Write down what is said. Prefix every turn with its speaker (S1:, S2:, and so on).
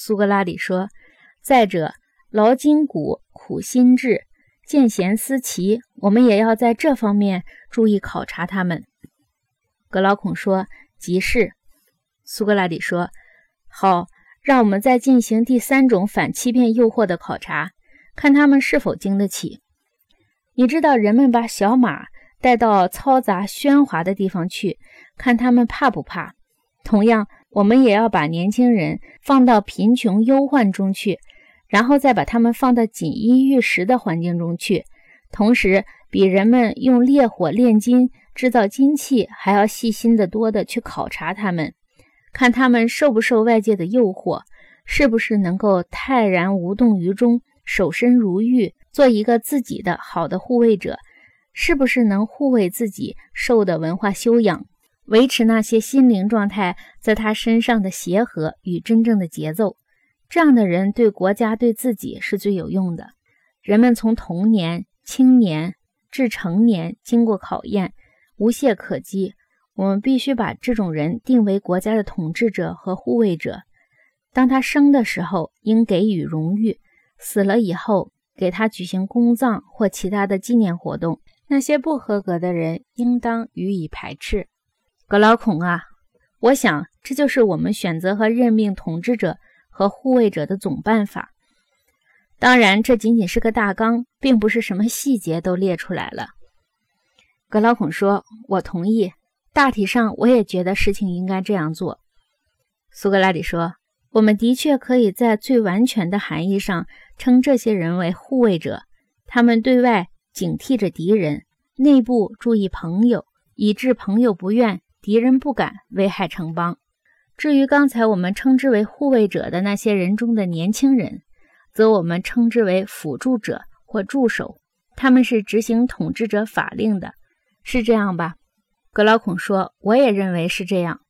S1: 苏格拉底说：“再者，劳筋骨，苦心志，见贤思齐，我们也要在这方面注意考察他们。”格劳孔说：“即是。”苏格拉底说：“好，让我们再进行第三种反欺骗诱惑的考察，看他们是否经得起。你知道，人们把小马带到嘈杂喧哗的地方去，看他们怕不怕。同样，我们也要把年轻人放到贫穷忧患中去，然后再把他们放到锦衣玉食的环境中去。同时，比人们用烈火炼金制造金器还要细心的多的去考察他们。”看他们受不受外界的诱惑，是不是能够泰然无动于衷，守身如玉，做一个自己的好的护卫者？是不是能护卫自己受的文化修养，维持那些心灵状态在他身上的协和与真正的节奏？这样的人对国家对自己是最有用的。人们从童年、青年至成年，经过考验，无懈可击。我们必须把这种人定为国家的统治者和护卫者。当他生的时候，应给予荣誉；死了以后，给他举行公葬或其他的纪念活动。那些不合格的人，应当予以排斥。格劳孔啊，我想这就是我们选择和任命统治者和护卫者的总办法。当然，这仅仅是个大纲，并不是什么细节都列出来了。格劳孔说：“我同意。”大体上，我也觉得事情应该这样做。苏格拉底说：“我们的确可以在最完全的含义上称这些人为护卫者。他们对外警惕着敌人，内部注意朋友，以致朋友不愿，敌人不敢危害城邦。至于刚才我们称之为护卫者的那些人中的年轻人，则我们称之为辅助者或助手。他们是执行统治者法令的，是这样吧？”格劳孔说：“我也认为是这样。”